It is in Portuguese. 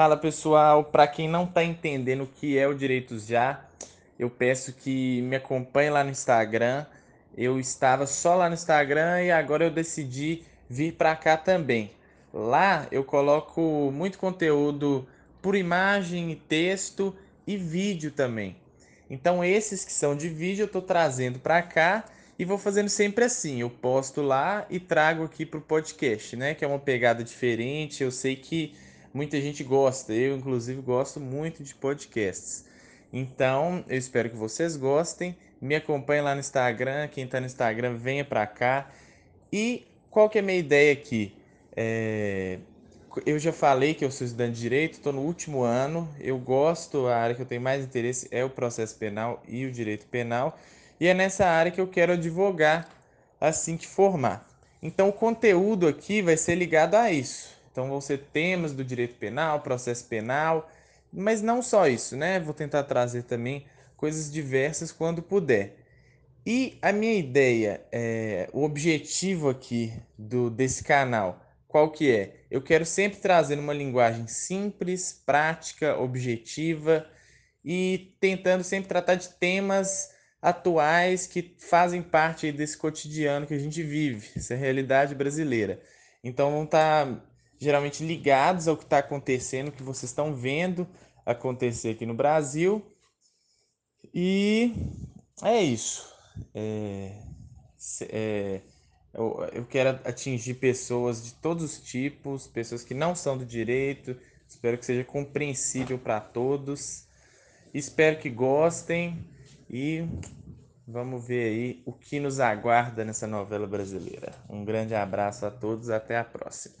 Fala pessoal, para quem não está entendendo o que é o Direitos Já, eu peço que me acompanhe lá no Instagram. Eu estava só lá no Instagram e agora eu decidi vir para cá também. Lá eu coloco muito conteúdo por imagem, texto e vídeo também. Então esses que são de vídeo eu estou trazendo para cá e vou fazendo sempre assim. Eu posto lá e trago aqui para o podcast, né? Que é uma pegada diferente. Eu sei que muita gente gosta. Eu, inclusive, gosto muito de podcasts. Então, eu espero que vocês gostem. Me acompanhem lá no Instagram. Quem está no Instagram, venha para cá. E qual que é a minha ideia aqui? É... Eu já falei que eu sou estudante de Direito, estou no último ano. Eu gosto, a área que eu tenho mais interesse é o processo penal e o direito penal. E é nessa área que eu quero advogar assim que formar. Então, o conteúdo aqui vai ser ligado a isso. Então vão ser temas do direito penal, processo penal, mas não só isso, né? Vou tentar trazer também coisas diversas quando puder. E a minha ideia, é, o objetivo aqui do desse canal, qual que é? Eu quero sempre trazer uma linguagem simples, prática, objetiva e tentando sempre tratar de temas atuais que fazem parte desse cotidiano que a gente vive, essa realidade brasileira. Então vão estar tá geralmente ligados ao que está acontecendo, que vocês estão vendo acontecer aqui no Brasil. E é isso. É, é, eu, eu quero atingir pessoas de todos os tipos, pessoas que não são do direito. Espero que seja compreensível para todos. Espero que gostem e vamos ver aí o que nos aguarda nessa novela brasileira. Um grande abraço a todos, até a próxima.